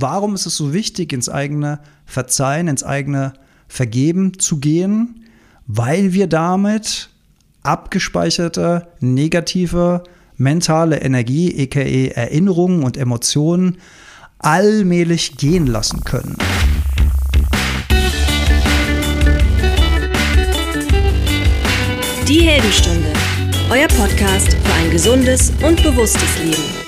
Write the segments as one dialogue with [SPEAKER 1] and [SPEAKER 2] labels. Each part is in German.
[SPEAKER 1] Warum ist es so wichtig, ins eigene Verzeihen, ins eigene Vergeben zu gehen? Weil wir damit abgespeicherte negative mentale Energie, aka Erinnerungen und Emotionen, allmählich gehen lassen können.
[SPEAKER 2] Die Heldenstunde, euer Podcast für ein gesundes und bewusstes Leben.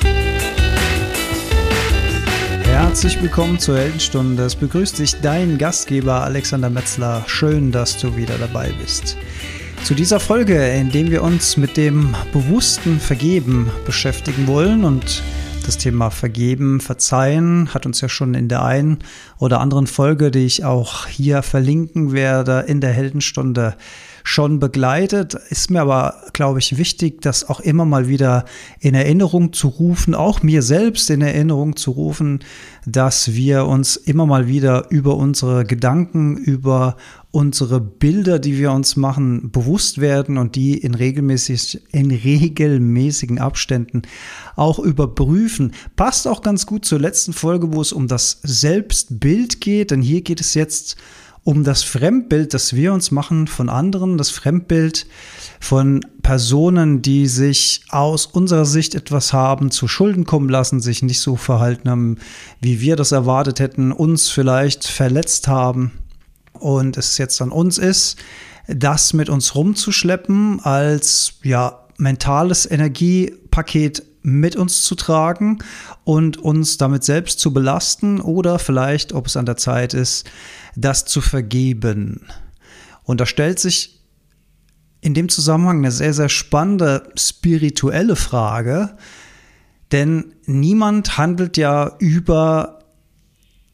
[SPEAKER 1] Herzlich willkommen zur Heldenstunde. Es begrüßt dich dein Gastgeber Alexander Metzler. Schön, dass du wieder dabei bist. Zu dieser Folge, in dem wir uns mit dem bewussten Vergeben beschäftigen wollen und das Thema Vergeben, Verzeihen hat uns ja schon in der einen oder anderen Folge, die ich auch hier verlinken werde, in der Heldenstunde schon begleitet. Ist mir aber, glaube ich, wichtig, das auch immer mal wieder in Erinnerung zu rufen, auch mir selbst in Erinnerung zu rufen, dass wir uns immer mal wieder über unsere Gedanken, über unsere Bilder, die wir uns machen, bewusst werden und die in, regelmäßig, in regelmäßigen Abständen auch überprüfen. Passt auch ganz gut zur letzten Folge, wo es um das Selbstbild geht, denn hier geht es jetzt um das Fremdbild, das wir uns machen von anderen, das Fremdbild von Personen, die sich aus unserer Sicht etwas haben zu Schulden kommen lassen, sich nicht so verhalten haben, wie wir das erwartet hätten, uns vielleicht verletzt haben und es jetzt an uns ist, das mit uns rumzuschleppen als ja mentales Energiepaket mit uns zu tragen und uns damit selbst zu belasten oder vielleicht, ob es an der Zeit ist, das zu vergeben. Und da stellt sich in dem Zusammenhang eine sehr, sehr spannende spirituelle Frage, denn niemand handelt ja über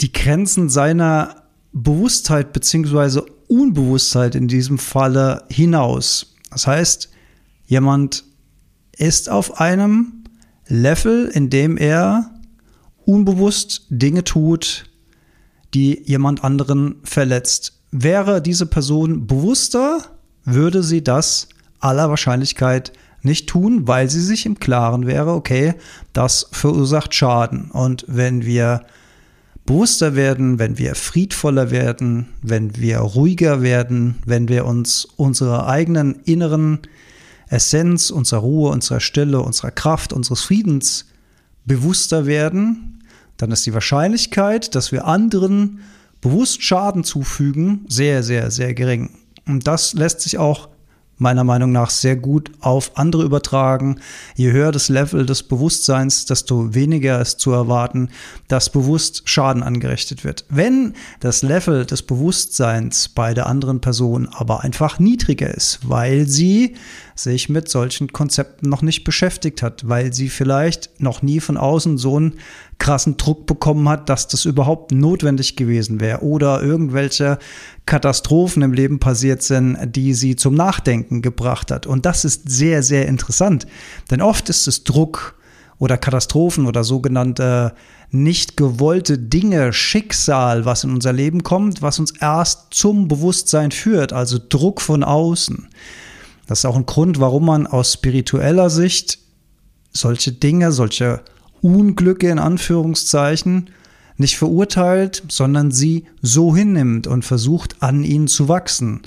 [SPEAKER 1] die Grenzen seiner Bewusstheit bzw. Unbewusstheit in diesem Falle hinaus. Das heißt, jemand ist auf einem Level, in dem er unbewusst Dinge tut, die jemand anderen verletzt. Wäre diese Person bewusster, würde sie das aller Wahrscheinlichkeit nicht tun, weil sie sich im Klaren wäre, okay, das verursacht Schaden. Und wenn wir bewusster werden, wenn wir friedvoller werden, wenn wir ruhiger werden, wenn wir uns unserer eigenen inneren Essenz, unserer Ruhe, unserer Stille, unserer Kraft, unseres Friedens bewusster werden, dann ist die Wahrscheinlichkeit, dass wir anderen bewusst Schaden zufügen, sehr, sehr, sehr gering. Und das lässt sich auch meiner Meinung nach sehr gut auf andere übertragen. Je höher das Level des Bewusstseins, desto weniger ist zu erwarten, dass bewusst Schaden angerichtet wird. Wenn das Level des Bewusstseins bei der anderen Person aber einfach niedriger ist, weil sie sich mit solchen Konzepten noch nicht beschäftigt hat, weil sie vielleicht noch nie von außen so einen krassen Druck bekommen hat, dass das überhaupt notwendig gewesen wäre oder irgendwelche Katastrophen im Leben passiert sind, die sie zum Nachdenken gebracht hat. Und das ist sehr, sehr interessant, denn oft ist es Druck oder Katastrophen oder sogenannte nicht gewollte Dinge, Schicksal, was in unser Leben kommt, was uns erst zum Bewusstsein führt, also Druck von außen. Das ist auch ein Grund, warum man aus spiritueller Sicht solche Dinge, solche Unglücke in Anführungszeichen nicht verurteilt, sondern sie so hinnimmt und versucht an ihnen zu wachsen,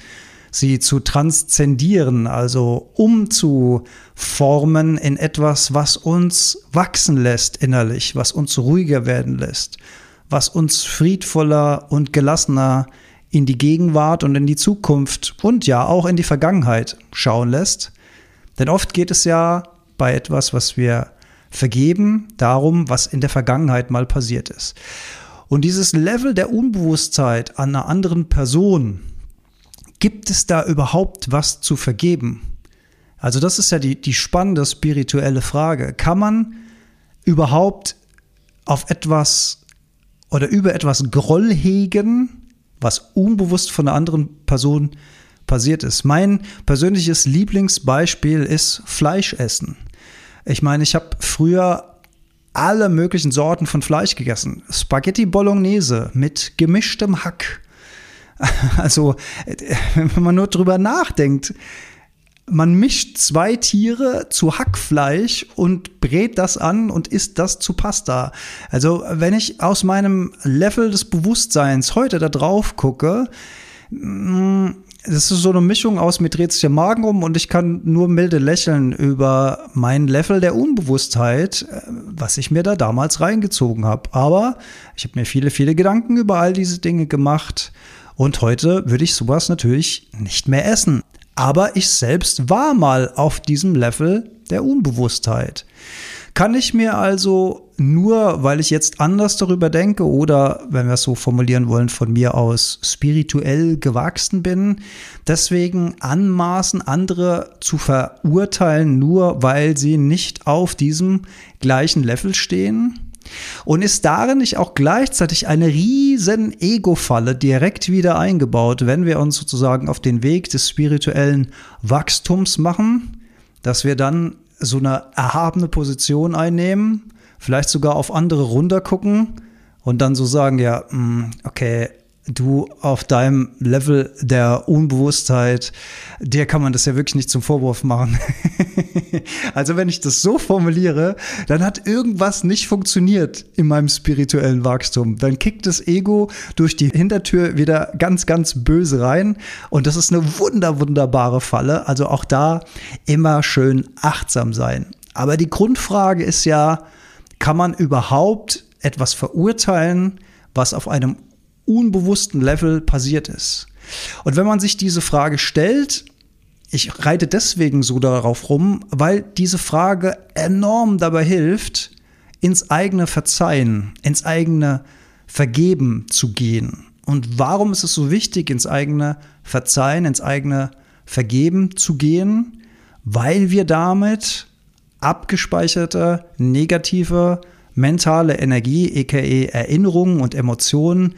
[SPEAKER 1] sie zu transzendieren, also umzuformen in etwas, was uns wachsen lässt innerlich, was uns ruhiger werden lässt, was uns friedvoller und gelassener in die Gegenwart und in die Zukunft und ja auch in die Vergangenheit schauen lässt. Denn oft geht es ja bei etwas, was wir vergeben, darum, was in der Vergangenheit mal passiert ist. Und dieses Level der Unbewusstheit an einer anderen Person, gibt es da überhaupt was zu vergeben? Also das ist ja die, die spannende spirituelle Frage. Kann man überhaupt auf etwas oder über etwas Groll hegen, was unbewusst von einer anderen Person passiert ist. Mein persönliches Lieblingsbeispiel ist Fleischessen. Ich meine, ich habe früher alle möglichen Sorten von Fleisch gegessen. Spaghetti Bolognese mit gemischtem Hack. Also, wenn man nur drüber nachdenkt, man mischt zwei Tiere zu Hackfleisch und brät das an und isst das zu Pasta. Also wenn ich aus meinem Level des Bewusstseins heute da drauf gucke, mm, das ist so eine Mischung aus, mir dreht sich der Magen um und ich kann nur milde lächeln über mein Level der Unbewusstheit, äh, was ich mir da damals reingezogen habe. Aber ich habe mir viele, viele Gedanken über all diese Dinge gemacht und heute würde ich sowas natürlich nicht mehr essen. Aber ich selbst war mal auf diesem Level der Unbewusstheit. Kann ich mir also nur, weil ich jetzt anders darüber denke oder, wenn wir es so formulieren wollen, von mir aus spirituell gewachsen bin, deswegen anmaßen, andere zu verurteilen, nur weil sie nicht auf diesem gleichen Level stehen? Und ist darin nicht auch gleichzeitig eine riesen Ego-Falle direkt wieder eingebaut, wenn wir uns sozusagen auf den Weg des spirituellen Wachstums machen, dass wir dann so eine erhabene Position einnehmen, vielleicht sogar auf andere runtergucken und dann so sagen, ja, mm, okay, du auf deinem Level der Unbewusstheit, dir kann man das ja wirklich nicht zum Vorwurf machen. also wenn ich das so formuliere, dann hat irgendwas nicht funktioniert in meinem spirituellen Wachstum. Dann kickt das Ego durch die Hintertür wieder ganz, ganz böse rein. Und das ist eine wunder, wunderbare Falle. Also auch da immer schön achtsam sein. Aber die Grundfrage ist ja, kann man überhaupt etwas verurteilen, was auf einem unbewussten Level passiert ist. Und wenn man sich diese Frage stellt, ich reite deswegen so darauf rum, weil diese Frage enorm dabei hilft, ins eigene Verzeihen, ins eigene Vergeben zu gehen. Und warum ist es so wichtig, ins eigene Verzeihen, ins eigene Vergeben zu gehen? Weil wir damit abgespeicherte negative mentale Energie, aka Erinnerungen und Emotionen,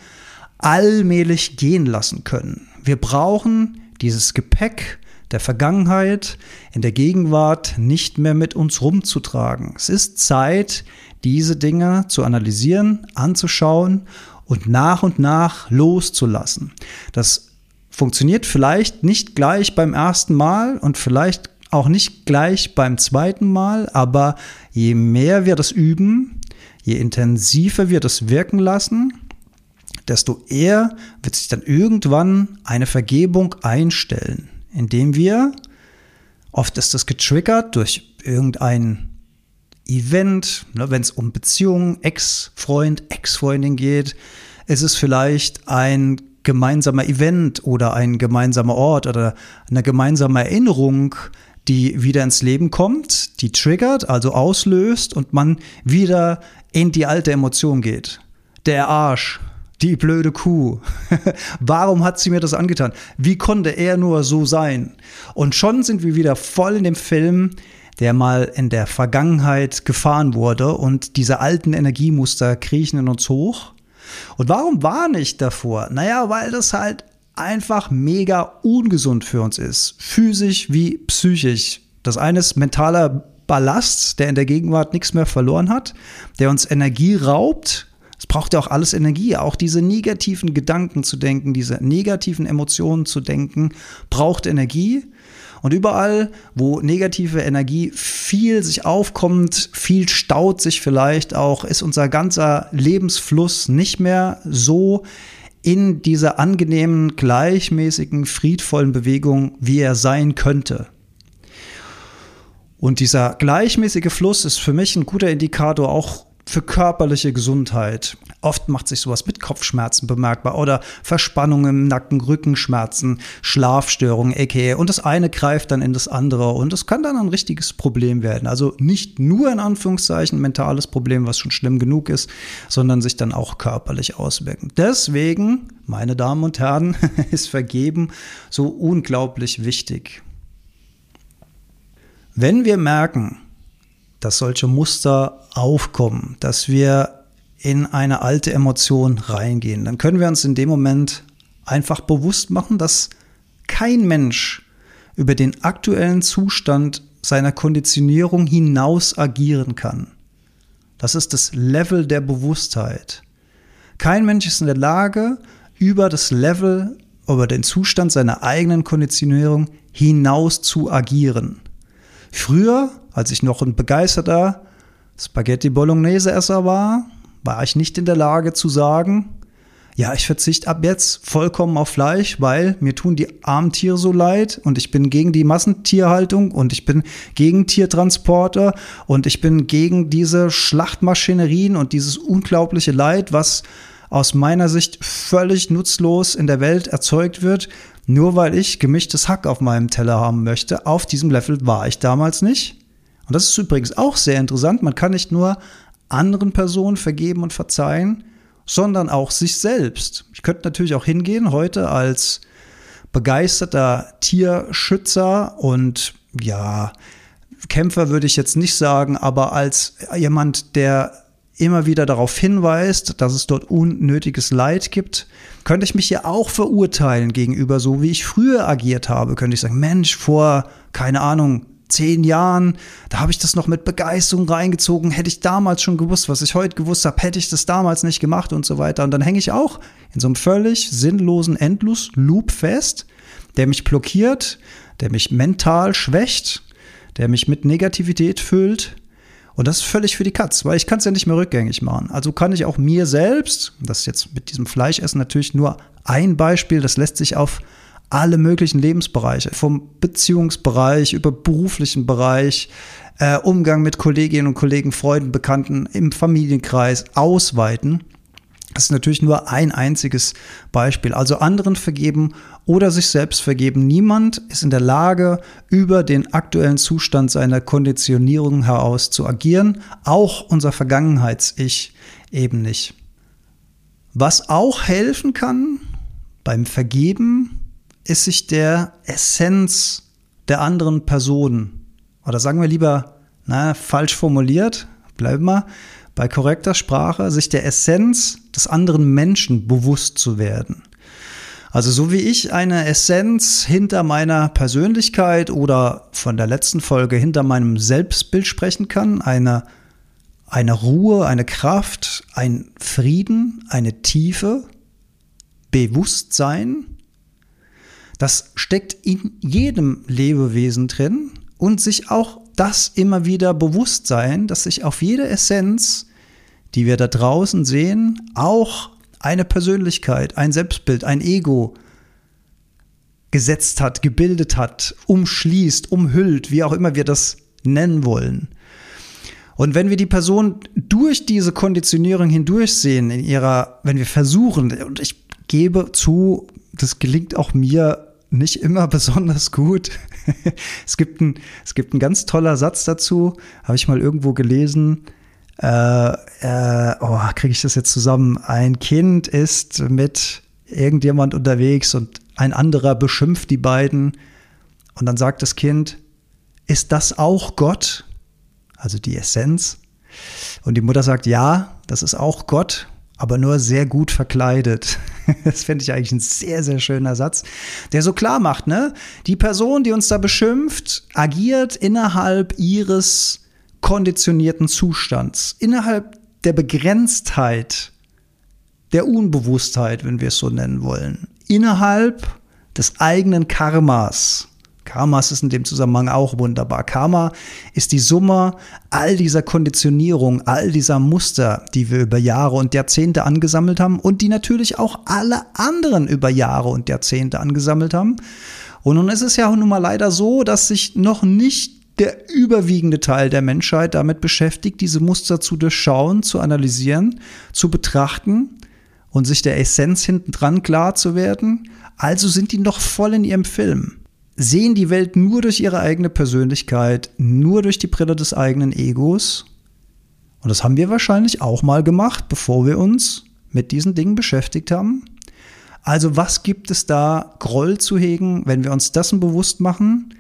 [SPEAKER 1] allmählich gehen lassen können. Wir brauchen dieses Gepäck der Vergangenheit in der Gegenwart nicht mehr mit uns rumzutragen. Es ist Zeit, diese Dinge zu analysieren, anzuschauen und nach und nach loszulassen. Das funktioniert vielleicht nicht gleich beim ersten Mal und vielleicht auch nicht gleich beim zweiten Mal, aber je mehr wir das üben, je intensiver wir das wirken lassen, desto eher wird sich dann irgendwann eine Vergebung einstellen, indem wir, oft ist das getriggert durch irgendein Event, ne, wenn es um Beziehungen, Ex-Freund, Ex-Freundin geht, ist es vielleicht ein gemeinsamer Event oder ein gemeinsamer Ort oder eine gemeinsame Erinnerung, die wieder ins Leben kommt, die triggert, also auslöst und man wieder in die alte Emotion geht. Der Arsch, die blöde Kuh. Warum hat sie mir das angetan? Wie konnte er nur so sein? Und schon sind wir wieder voll in dem Film, der mal in der Vergangenheit gefahren wurde und diese alten Energiemuster kriechen in uns hoch. Und warum warne ich davor? Naja, weil das halt einfach mega ungesund für uns ist. Physisch wie psychisch. Das eine ist mentaler Ballast, der in der Gegenwart nichts mehr verloren hat, der uns Energie raubt, es braucht ja auch alles Energie, auch diese negativen Gedanken zu denken, diese negativen Emotionen zu denken, braucht Energie. Und überall, wo negative Energie viel sich aufkommt, viel staut sich vielleicht auch, ist unser ganzer Lebensfluss nicht mehr so in dieser angenehmen, gleichmäßigen, friedvollen Bewegung, wie er sein könnte. Und dieser gleichmäßige Fluss ist für mich ein guter Indikator auch für körperliche Gesundheit. Oft macht sich sowas mit Kopfschmerzen bemerkbar oder Verspannungen im Nacken, Rückenschmerzen, Schlafstörungen, aka. Und das eine greift dann in das andere und es kann dann ein richtiges Problem werden. Also nicht nur in Anführungszeichen mentales Problem, was schon schlimm genug ist, sondern sich dann auch körperlich auswirken. Deswegen, meine Damen und Herren, ist Vergeben so unglaublich wichtig. Wenn wir merken, dass solche Muster aufkommen, dass wir in eine alte Emotion reingehen, dann können wir uns in dem Moment einfach bewusst machen, dass kein Mensch über den aktuellen Zustand seiner Konditionierung hinaus agieren kann. Das ist das Level der Bewusstheit. Kein Mensch ist in der Lage, über das Level über den Zustand seiner eigenen Konditionierung hinaus zu agieren. Früher, als ich noch ein begeisterter Spaghetti Bolognese-Esser war, war ich nicht in der Lage zu sagen, ja, ich verzichte ab jetzt vollkommen auf Fleisch, weil mir tun die armen Tiere so leid und ich bin gegen die Massentierhaltung und ich bin gegen Tiertransporte und ich bin gegen diese Schlachtmaschinerien und dieses unglaubliche Leid, was aus meiner Sicht völlig nutzlos in der Welt erzeugt wird, nur weil ich gemischtes Hack auf meinem Teller haben möchte. Auf diesem Level war ich damals nicht. Und das ist übrigens auch sehr interessant. Man kann nicht nur anderen Personen vergeben und verzeihen, sondern auch sich selbst. Ich könnte natürlich auch hingehen heute als begeisterter Tierschützer und ja, Kämpfer würde ich jetzt nicht sagen, aber als jemand, der immer wieder darauf hinweist, dass es dort unnötiges Leid gibt, könnte ich mich ja auch verurteilen gegenüber so, wie ich früher agiert habe. Könnte ich sagen, Mensch, vor, keine Ahnung, zehn Jahren, da habe ich das noch mit Begeisterung reingezogen. Hätte ich damals schon gewusst, was ich heute gewusst habe, hätte ich das damals nicht gemacht und so weiter. Und dann hänge ich auch in so einem völlig sinnlosen Endlos-Loop fest, der mich blockiert, der mich mental schwächt, der mich mit Negativität füllt. Und das ist völlig für die Katz, weil ich kann es ja nicht mehr rückgängig machen. Also kann ich auch mir selbst, das ist jetzt mit diesem Fleischessen natürlich nur ein Beispiel, das lässt sich auf alle möglichen Lebensbereiche, vom Beziehungsbereich über beruflichen Bereich, äh, Umgang mit Kolleginnen und Kollegen, Freunden, Bekannten im Familienkreis ausweiten. Das ist natürlich nur ein einziges Beispiel. Also anderen vergeben oder sich selbst vergeben. Niemand ist in der Lage, über den aktuellen Zustand seiner Konditionierung heraus zu agieren. Auch unser Vergangenheits-Ich eben nicht. Was auch helfen kann beim Vergeben, ist sich der Essenz der anderen Person, oder sagen wir lieber, na, falsch formuliert, bleiben wir bei korrekter Sprache, sich der Essenz des anderen Menschen bewusst zu werden. Also so wie ich eine Essenz hinter meiner Persönlichkeit oder von der letzten Folge hinter meinem Selbstbild sprechen kann, eine, eine Ruhe, eine Kraft, ein Frieden, eine Tiefe, Bewusstsein, das steckt in jedem Lebewesen drin und sich auch das immer wieder bewusst sein, dass sich auf jede Essenz, die wir da draußen sehen, auch eine Persönlichkeit, ein Selbstbild, ein Ego gesetzt hat, gebildet hat, umschließt, umhüllt, wie auch immer wir das nennen wollen. Und wenn wir die Person durch diese Konditionierung hindurchsehen, in ihrer, wenn wir versuchen, und ich gebe zu, das gelingt auch mir nicht immer besonders gut. es, gibt ein, es gibt ein ganz toller Satz dazu, habe ich mal irgendwo gelesen. Äh, äh, oh, kriege ich das jetzt zusammen? Ein Kind ist mit irgendjemand unterwegs und ein anderer beschimpft die beiden. Und dann sagt das Kind, ist das auch Gott? Also die Essenz. Und die Mutter sagt, ja, das ist auch Gott aber nur sehr gut verkleidet. Das finde ich eigentlich ein sehr, sehr schöner Satz, der so klar macht, ne? Die Person, die uns da beschimpft, agiert innerhalb ihres konditionierten Zustands, innerhalb der Begrenztheit, der Unbewusstheit, wenn wir es so nennen wollen, innerhalb des eigenen Karmas. Karmas ist in dem Zusammenhang auch wunderbar. Karma ist die Summe all dieser Konditionierung, all dieser Muster, die wir über Jahre und Jahrzehnte angesammelt haben und die natürlich auch alle anderen über Jahre und Jahrzehnte angesammelt haben. Und nun ist es ja nun mal leider so, dass sich noch nicht der überwiegende Teil der Menschheit damit beschäftigt, diese Muster zu durchschauen, zu analysieren, zu betrachten und sich der Essenz hinten dran klar zu werden. Also sind die noch voll in ihrem Film sehen die Welt nur durch ihre eigene Persönlichkeit, nur durch die Brille des eigenen Egos. Und das haben wir wahrscheinlich auch mal gemacht, bevor wir uns mit diesen Dingen beschäftigt haben. Also was gibt es da Groll zu hegen, wenn wir uns dessen bewusst machen,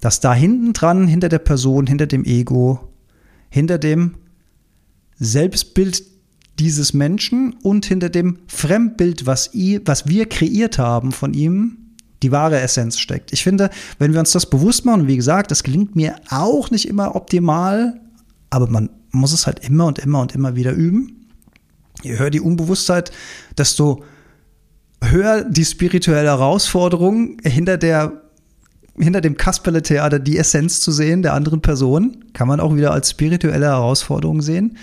[SPEAKER 1] dass da hinten dran, hinter der Person, hinter dem Ego, hinter dem Selbstbild dieses Menschen und hinter dem Fremdbild, was, was wir kreiert haben von ihm, die wahre Essenz steckt. Ich finde, wenn wir uns das bewusst machen, wie gesagt, das gelingt mir auch nicht immer optimal, aber man muss es halt immer und immer und immer wieder üben. Je höher die Unbewusstheit, desto höher die spirituelle Herausforderung hinter der hinter dem Kasperle-Theater die Essenz zu sehen der anderen Person. Kann man auch wieder als spirituelle Herausforderung sehen.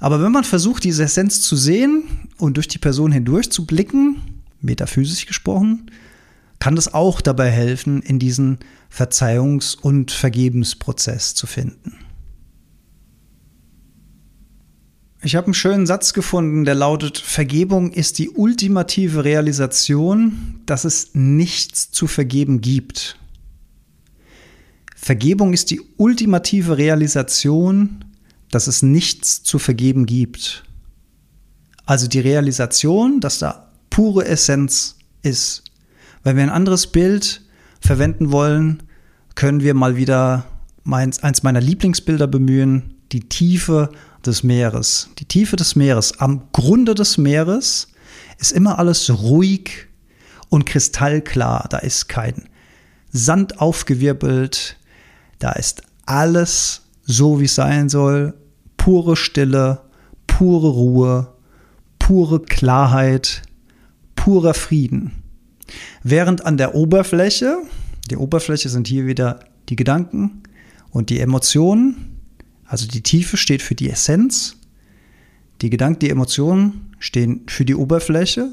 [SPEAKER 1] Aber wenn man versucht, diese Essenz zu sehen und durch die Person hindurch zu blicken, metaphysisch gesprochen, kann das auch dabei helfen, in diesen Verzeihungs- und Vergebensprozess zu finden. Ich habe einen schönen Satz gefunden, der lautet, Vergebung ist die ultimative Realisation, dass es nichts zu vergeben gibt. Vergebung ist die ultimative Realisation, dass es nichts zu vergeben gibt. Also die Realisation, dass da pure Essenz ist. Wenn wir ein anderes Bild verwenden wollen, können wir mal wieder meins, eins meiner Lieblingsbilder bemühen, die Tiefe des Meeres. Die Tiefe des Meeres. Am Grunde des Meeres ist immer alles ruhig und kristallklar. Da ist kein Sand aufgewirbelt. Da ist alles so, wie es sein soll. Pure Stille, pure Ruhe, pure Klarheit, purer Frieden. Während an der Oberfläche, die Oberfläche sind hier wieder die Gedanken und die Emotionen, also die Tiefe steht für die Essenz, die Gedanken, die Emotionen stehen für die Oberfläche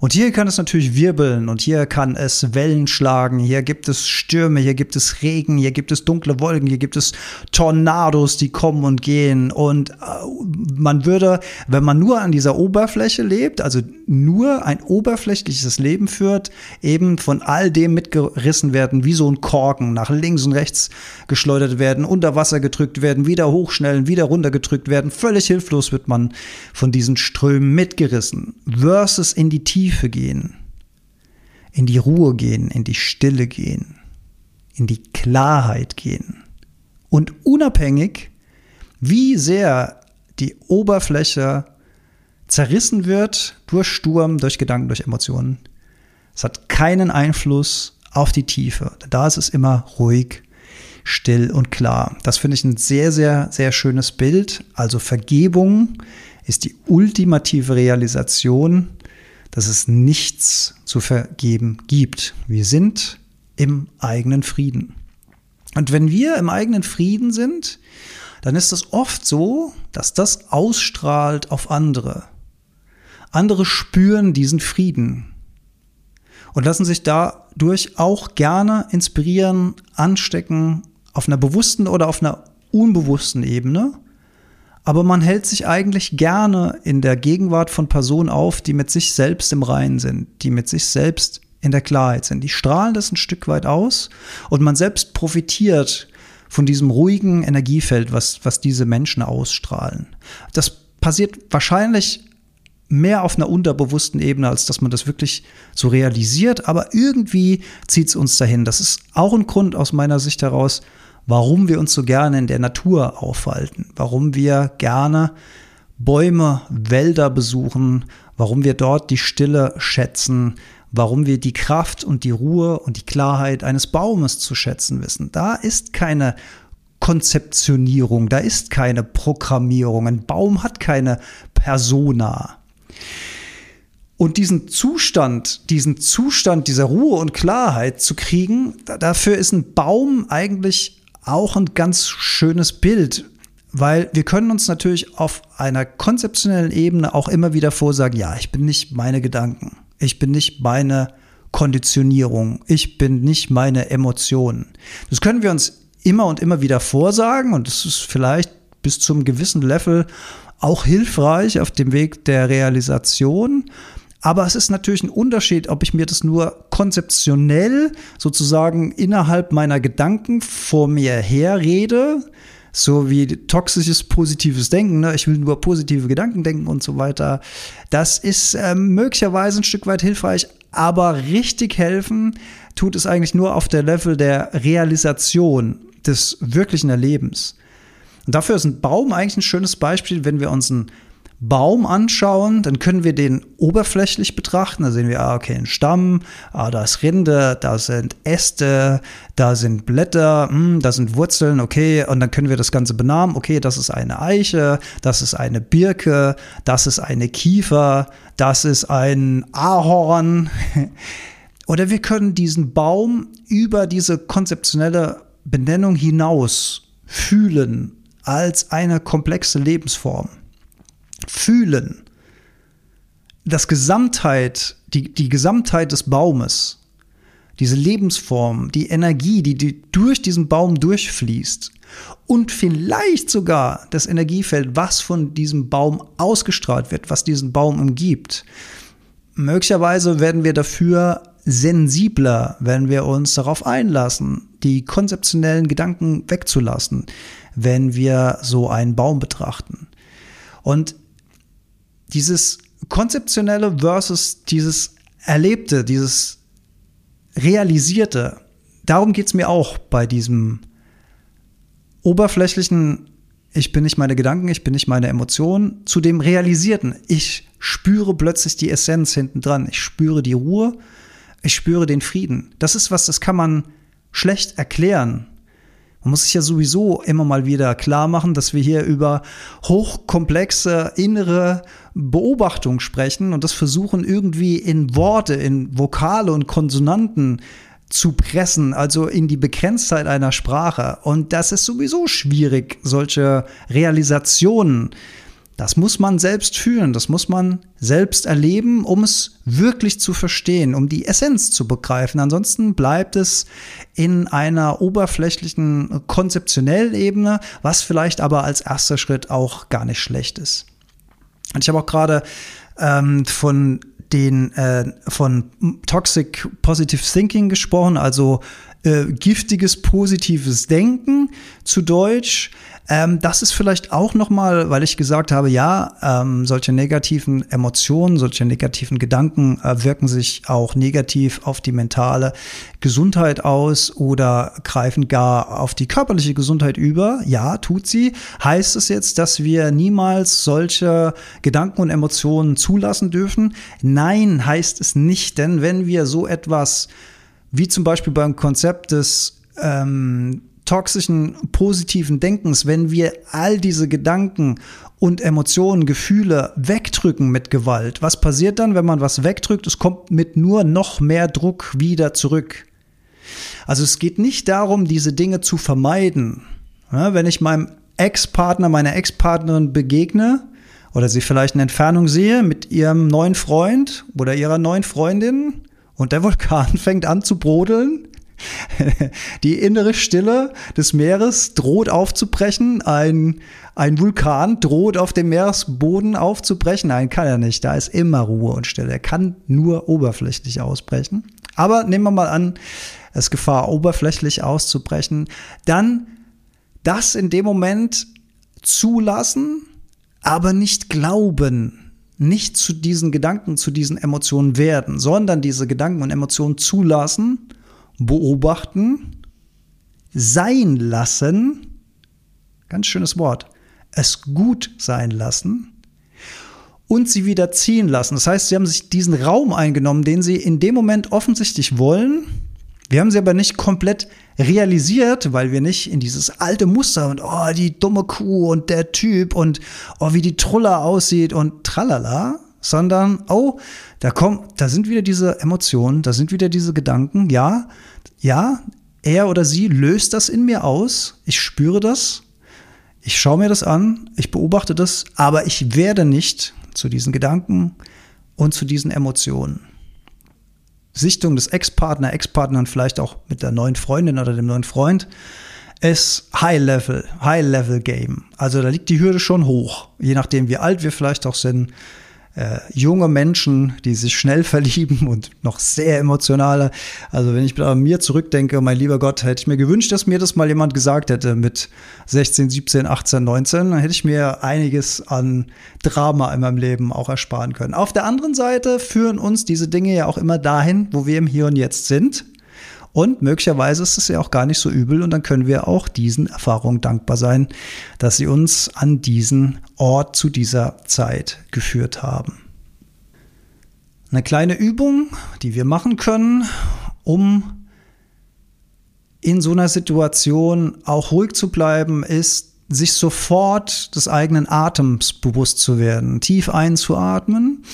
[SPEAKER 1] und hier kann es natürlich wirbeln und hier kann es Wellen schlagen, hier gibt es Stürme, hier gibt es Regen, hier gibt es dunkle Wolken, hier gibt es Tornados, die kommen und gehen. Und äh, man würde, wenn man nur an dieser Oberfläche lebt, also nur ein oberflächliches Leben führt, eben von all dem mitgerissen werden, wie so ein Korken, nach links und rechts geschleudert werden, unter Wasser gedrückt werden, wieder hochschnellen, wieder runtergedrückt werden. Völlig hilflos wird man von diesen Strömen mitgerissen. Versus in die Tiefe Tiefe gehen, in die Ruhe gehen, in die Stille gehen, in die Klarheit gehen. Und unabhängig, wie sehr die Oberfläche zerrissen wird durch Sturm, durch Gedanken, durch Emotionen, es hat keinen Einfluss auf die Tiefe. Da ist es immer ruhig, still und klar. Das finde ich ein sehr, sehr, sehr schönes Bild. Also Vergebung ist die ultimative Realisation dass es nichts zu vergeben gibt. Wir sind im eigenen Frieden. Und wenn wir im eigenen Frieden sind, dann ist es oft so, dass das ausstrahlt auf andere. Andere spüren diesen Frieden und lassen sich dadurch auch gerne inspirieren, anstecken, auf einer bewussten oder auf einer unbewussten Ebene aber man hält sich eigentlich gerne in der Gegenwart von Personen auf, die mit sich selbst im Reinen sind, die mit sich selbst in der Klarheit sind. Die strahlen das ein Stück weit aus und man selbst profitiert von diesem ruhigen Energiefeld, was, was diese Menschen ausstrahlen. Das passiert wahrscheinlich mehr auf einer unterbewussten Ebene, als dass man das wirklich so realisiert, aber irgendwie zieht es uns dahin. Das ist auch ein Grund aus meiner Sicht heraus, warum wir uns so gerne in der Natur aufhalten, warum wir gerne Bäume, Wälder besuchen, warum wir dort die Stille schätzen, warum wir die Kraft und die Ruhe und die Klarheit eines Baumes zu schätzen wissen. Da ist keine Konzeptionierung, da ist keine Programmierung. Ein Baum hat keine Persona. Und diesen Zustand, diesen Zustand dieser Ruhe und Klarheit zu kriegen, dafür ist ein Baum eigentlich auch ein ganz schönes Bild, weil wir können uns natürlich auf einer konzeptionellen Ebene auch immer wieder vorsagen, ja, ich bin nicht meine Gedanken, ich bin nicht meine Konditionierung, ich bin nicht meine Emotionen. Das können wir uns immer und immer wieder vorsagen und das ist vielleicht bis zum gewissen Level auch hilfreich auf dem Weg der Realisation. Aber es ist natürlich ein Unterschied, ob ich mir das nur konzeptionell sozusagen innerhalb meiner Gedanken vor mir herrede, so wie toxisches positives Denken, ne? ich will nur positive Gedanken denken und so weiter. Das ist äh, möglicherweise ein Stück weit hilfreich, aber richtig helfen tut es eigentlich nur auf der Level der Realisation des wirklichen Erlebens. Und dafür ist ein Baum eigentlich ein schönes Beispiel, wenn wir uns einen Baum anschauen, dann können wir den oberflächlich betrachten. Da sehen wir, ah, okay, ein Stamm, ah, da ist Rinde, da sind Äste, da sind Blätter, mh, hm, da sind Wurzeln, okay, und dann können wir das Ganze benamen. Okay, das ist eine Eiche, das ist eine Birke, das ist eine Kiefer, das ist ein Ahorn. Oder wir können diesen Baum über diese konzeptionelle Benennung hinaus fühlen als eine komplexe Lebensform fühlen, das Gesamtheit, die, die Gesamtheit des Baumes, diese Lebensform, die Energie, die, die durch diesen Baum durchfließt und vielleicht sogar das Energiefeld, was von diesem Baum ausgestrahlt wird, was diesen Baum umgibt. Möglicherweise werden wir dafür sensibler, wenn wir uns darauf einlassen, die konzeptionellen Gedanken wegzulassen, wenn wir so einen Baum betrachten. Und dieses konzeptionelle versus dieses Erlebte, dieses Realisierte, darum geht es mir auch bei diesem oberflächlichen, ich bin nicht meine Gedanken, ich bin nicht meine Emotionen, zu dem Realisierten. Ich spüre plötzlich die Essenz hinten dran. Ich spüre die Ruhe, ich spüre den Frieden. Das ist was, das kann man schlecht erklären. Man muss sich ja sowieso immer mal wieder klar machen, dass wir hier über hochkomplexe innere Beobachtung sprechen und das versuchen irgendwie in Worte, in Vokale und Konsonanten zu pressen, also in die Begrenztheit einer Sprache. Und das ist sowieso schwierig, solche Realisationen das muss man selbst fühlen, das muss man selbst erleben, um es wirklich zu verstehen, um die Essenz zu begreifen. Ansonsten bleibt es in einer oberflächlichen konzeptionellen Ebene, was vielleicht aber als erster Schritt auch gar nicht schlecht ist. Und ich habe auch gerade ähm, von den äh, von Toxic Positive Thinking gesprochen, also äh, giftiges positives Denken zu Deutsch. Ähm, das ist vielleicht auch nochmal, weil ich gesagt habe, ja, ähm, solche negativen Emotionen, solche negativen Gedanken äh, wirken sich auch negativ auf die mentale Gesundheit aus oder greifen gar auf die körperliche Gesundheit über. Ja, tut sie. Heißt es jetzt, dass wir niemals solche Gedanken und Emotionen zulassen dürfen? Nein, heißt es nicht, denn wenn wir so etwas wie zum Beispiel beim Konzept des ähm, toxischen positiven Denkens, wenn wir all diese Gedanken und Emotionen, Gefühle wegdrücken mit Gewalt, was passiert dann, wenn man was wegdrückt? Es kommt mit nur noch mehr Druck wieder zurück. Also es geht nicht darum, diese Dinge zu vermeiden. Ja, wenn ich meinem Ex-Partner, meiner Ex-Partnerin begegne oder sie vielleicht in Entfernung sehe mit ihrem neuen Freund oder ihrer neuen Freundin und der Vulkan fängt an zu brodeln, Die innere Stille des Meeres droht aufzubrechen. Ein, ein Vulkan droht auf dem Meeresboden aufzubrechen. Nein, kann er nicht. Da ist immer Ruhe und Stille. Er kann nur oberflächlich ausbrechen. Aber nehmen wir mal an, es ist Gefahr, oberflächlich auszubrechen. Dann das in dem Moment zulassen, aber nicht glauben nicht zu diesen Gedanken, zu diesen Emotionen werden, sondern diese Gedanken und Emotionen zulassen beobachten, sein lassen, ganz schönes Wort, es gut sein lassen und sie wieder ziehen lassen. Das heißt, sie haben sich diesen Raum eingenommen, den sie in dem Moment offensichtlich wollen. Wir haben sie aber nicht komplett realisiert, weil wir nicht in dieses alte Muster und oh, die dumme Kuh und der Typ und oh, wie die Truller aussieht und tralala, sondern oh, da kommt, da sind wieder diese Emotionen, da sind wieder diese Gedanken. Ja, ja, er oder sie löst das in mir aus. Ich spüre das. Ich schaue mir das an. Ich beobachte das. Aber ich werde nicht zu diesen Gedanken und zu diesen Emotionen. Sichtung des Ex-Partner, Ex-Partnern, vielleicht auch mit der neuen Freundin oder dem neuen Freund, ist High-Level, High-Level-Game. Also da liegt die Hürde schon hoch. Je nachdem, wie alt wir vielleicht auch sind, äh, junge Menschen, die sich schnell verlieben und noch sehr emotionale. Also wenn ich an mir zurückdenke, mein lieber Gott, hätte ich mir gewünscht, dass mir das mal jemand gesagt hätte mit 16, 17, 18, 19, dann hätte ich mir einiges an Drama in meinem Leben auch ersparen können. Auf der anderen Seite führen uns diese Dinge ja auch immer dahin, wo wir im Hier und Jetzt sind. Und möglicherweise ist es ja auch gar nicht so übel und dann können wir auch diesen Erfahrungen dankbar sein, dass sie uns an diesen Ort zu dieser Zeit geführt haben. Eine kleine Übung, die wir machen können, um in so einer Situation auch ruhig zu bleiben, ist, sich sofort des eigenen Atems bewusst zu werden. Tief einzuatmen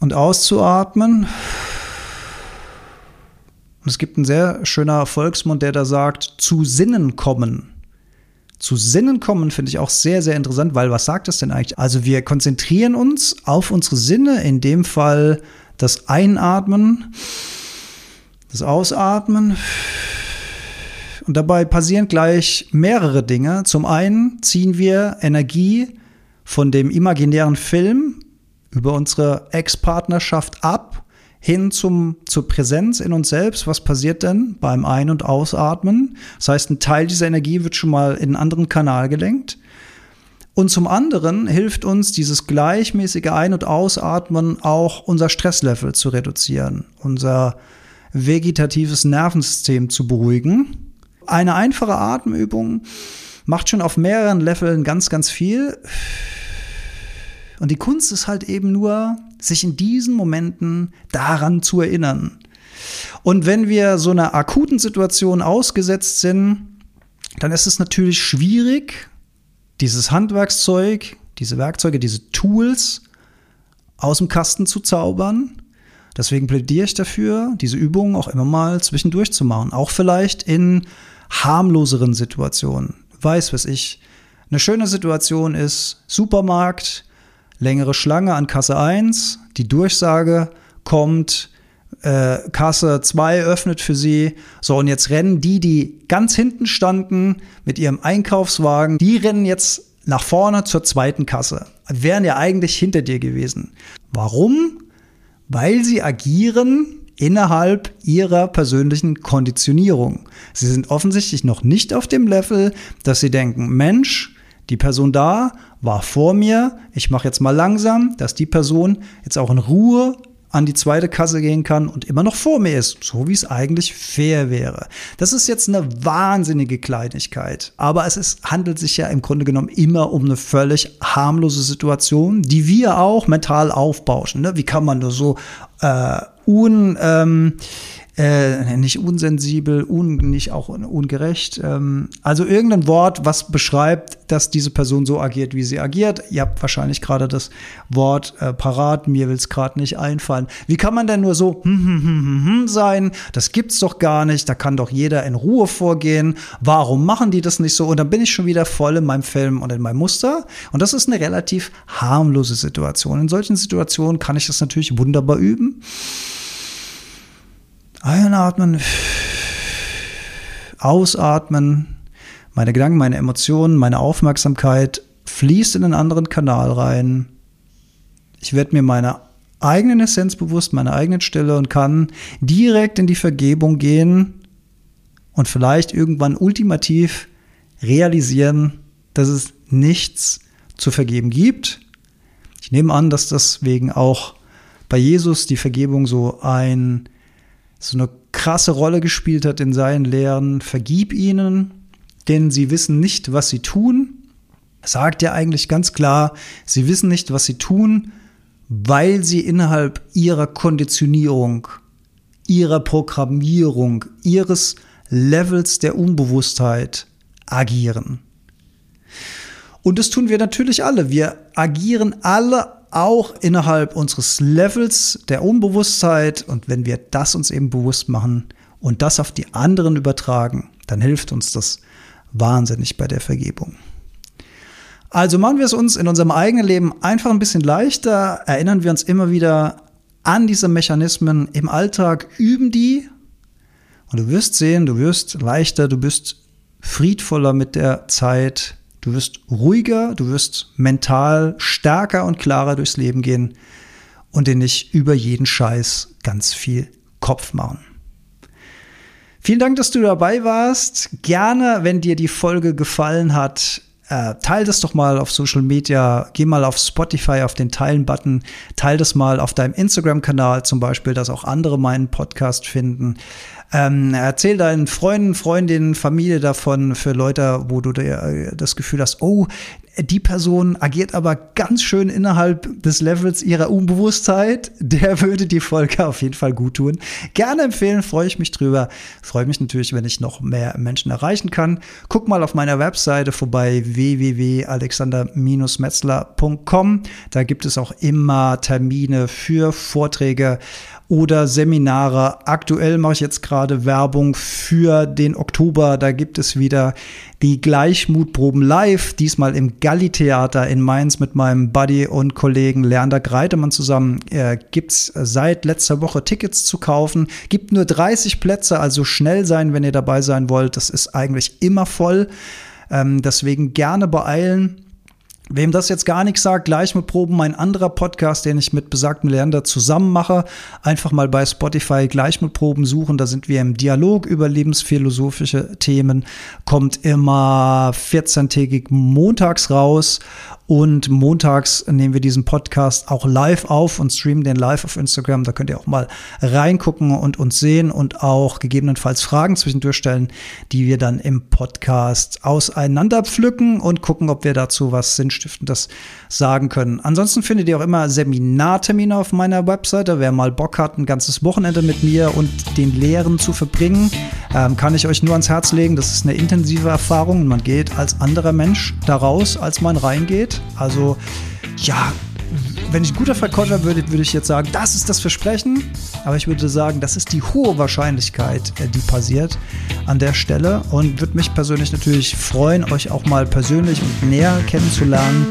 [SPEAKER 1] und auszuatmen. Und es gibt einen sehr schöner Volksmund, der da sagt, zu Sinnen kommen. Zu Sinnen kommen finde ich auch sehr, sehr interessant, weil was sagt das denn eigentlich? Also wir konzentrieren uns auf unsere Sinne, in dem Fall das Einatmen, das Ausatmen. Und dabei passieren gleich mehrere Dinge. Zum einen ziehen wir Energie von dem imaginären Film über unsere Ex-Partnerschaft ab hin zum, zur Präsenz in uns selbst. Was passiert denn beim Ein- und Ausatmen? Das heißt, ein Teil dieser Energie wird schon mal in einen anderen Kanal gelenkt. Und zum anderen hilft uns dieses gleichmäßige Ein- und Ausatmen auch unser Stresslevel zu reduzieren, unser vegetatives Nervensystem zu beruhigen. Eine einfache Atemübung macht schon auf mehreren Leveln ganz, ganz viel. Und die Kunst ist halt eben nur, sich in diesen Momenten daran zu erinnern. Und wenn wir so einer akuten Situation ausgesetzt sind, dann ist es natürlich schwierig, dieses Handwerkszeug, diese Werkzeuge, diese Tools aus dem Kasten zu zaubern. Deswegen plädiere ich dafür, diese Übungen auch immer mal zwischendurch zu machen. Auch vielleicht in harmloseren Situationen. Weiß, was ich. Eine schöne Situation ist Supermarkt, längere Schlange an Kasse 1, die Durchsage kommt, äh, Kasse 2 öffnet für sie. So, und jetzt rennen die, die ganz hinten standen mit ihrem Einkaufswagen, die rennen jetzt nach vorne zur zweiten Kasse. Wären ja eigentlich hinter dir gewesen. Warum? Weil sie agieren innerhalb ihrer persönlichen Konditionierung. Sie sind offensichtlich noch nicht auf dem Level, dass sie denken, Mensch, die Person da war vor mir, ich mache jetzt mal langsam, dass die Person jetzt auch in Ruhe an die zweite Kasse gehen kann und immer noch vor mir ist, so wie es eigentlich fair wäre. Das ist jetzt eine wahnsinnige Kleinigkeit, aber es ist, handelt sich ja im Grunde genommen immer um eine völlig harmlose Situation, die wir auch mental aufbauschen. Ne? Wie kann man nur so äh, un ähm, äh, nicht unsensibel, un, nicht auch ungerecht. Ähm, also irgendein Wort, was beschreibt, dass diese Person so agiert, wie sie agiert. Ihr habt wahrscheinlich gerade das Wort äh, parat, mir will es gerade nicht einfallen. Wie kann man denn nur so hm, hm, hm, hm, hm sein? Das gibt's doch gar nicht. Da kann doch jeder in Ruhe vorgehen. Warum machen die das nicht so? Und dann bin ich schon wieder voll in meinem Film und in meinem Muster. Und das ist eine relativ harmlose Situation. In solchen Situationen kann ich das natürlich wunderbar üben. Einatmen, ausatmen. Meine Gedanken, meine Emotionen, meine Aufmerksamkeit fließt in einen anderen Kanal rein. Ich werde mir meiner eigenen Essenz bewusst, meiner eigenen Stille und kann direkt in die Vergebung gehen und vielleicht irgendwann ultimativ realisieren, dass es nichts zu vergeben gibt. Ich nehme an, dass deswegen auch bei Jesus die Vergebung so ein so eine krasse Rolle gespielt hat in seinen Lehren. Vergib ihnen, denn sie wissen nicht, was sie tun. Sagt er eigentlich ganz klar, sie wissen nicht, was sie tun, weil sie innerhalb ihrer Konditionierung, ihrer Programmierung, ihres Levels der Unbewusstheit agieren. Und das tun wir natürlich alle. Wir agieren alle auch innerhalb unseres Levels der Unbewusstheit. Und wenn wir das uns eben bewusst machen und das auf die anderen übertragen, dann hilft uns das wahnsinnig bei der Vergebung. Also machen wir es uns in unserem eigenen Leben einfach ein bisschen leichter, erinnern wir uns immer wieder an diese Mechanismen im Alltag, üben die und du wirst sehen, du wirst leichter, du bist friedvoller mit der Zeit, Du wirst ruhiger, du wirst mental stärker und klarer durchs Leben gehen und dir nicht über jeden Scheiß ganz viel Kopf machen. Vielen Dank, dass du dabei warst. Gerne, wenn dir die Folge gefallen hat, äh, teil das doch mal auf Social Media, geh mal auf Spotify auf den Teilen-Button, teil das mal auf deinem Instagram-Kanal zum Beispiel, dass auch andere meinen Podcast finden. Ähm, erzähl deinen Freunden, Freundinnen, Familie davon für Leute, wo du dir, äh, das Gefühl hast, oh, die Person agiert aber ganz schön innerhalb des Levels ihrer Unbewusstheit. Der würde die Folge auf jeden Fall gut tun. Gerne empfehlen, freue ich mich drüber. Freue mich natürlich, wenn ich noch mehr Menschen erreichen kann. Guck mal auf meiner Webseite vorbei www.alexander-metzler.com. Da gibt es auch immer Termine für Vorträge oder Seminare. Aktuell mache ich jetzt gerade Werbung für den Oktober. Da gibt es wieder die Gleichmutproben live, diesmal im Galli-Theater in Mainz mit meinem Buddy und Kollegen Lerner Greitemann zusammen. Äh, Gibt es seit letzter Woche Tickets zu kaufen. Gibt nur 30 Plätze, also schnell sein, wenn ihr dabei sein wollt. Das ist eigentlich immer voll. Ähm, deswegen gerne beeilen. Wem das jetzt gar nichts sagt, gleich mit Proben, mein anderer Podcast, den ich mit besagtem Lerner zusammen mache. Einfach mal bei Spotify gleich mit Proben suchen. Da sind wir im Dialog über lebensphilosophische Themen. Kommt immer 14-tägig montags raus und montags nehmen wir diesen Podcast auch live auf und streamen den live auf Instagram. Da könnt ihr auch mal reingucken und uns sehen und auch gegebenenfalls Fragen zwischendurch stellen, die wir dann im Podcast auseinander pflücken und gucken, ob wir dazu was Sinnstiftendes sagen können. Ansonsten findet ihr auch immer Seminartermine auf meiner Webseite. Wer mal Bock hat, ein ganzes Wochenende mit mir und den Lehren zu verbringen, ähm, kann ich euch nur ans Herz legen. Das ist eine intensive Erfahrung. Man geht als anderer Mensch daraus, als man reingeht. Also ja, wenn ich ein guter Verkäufer würde, würde ich jetzt sagen, das ist das Versprechen. Aber ich würde sagen, das ist die hohe Wahrscheinlichkeit, äh, die passiert an der Stelle. Und würde mich persönlich natürlich freuen, euch auch mal persönlich und näher kennenzulernen.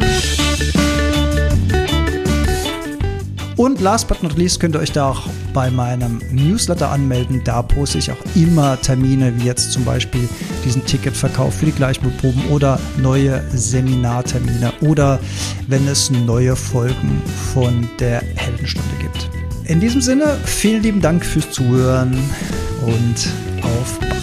[SPEAKER 1] Und last but not least könnt ihr euch da auch bei meinem Newsletter anmelden. Da poste ich auch immer Termine, wie jetzt zum Beispiel diesen Ticketverkauf für die Gleichmutproben oder neue Seminartermine oder wenn es neue Folgen von der Heldenstunde gibt. In diesem Sinne, vielen lieben Dank fürs Zuhören und auf bald.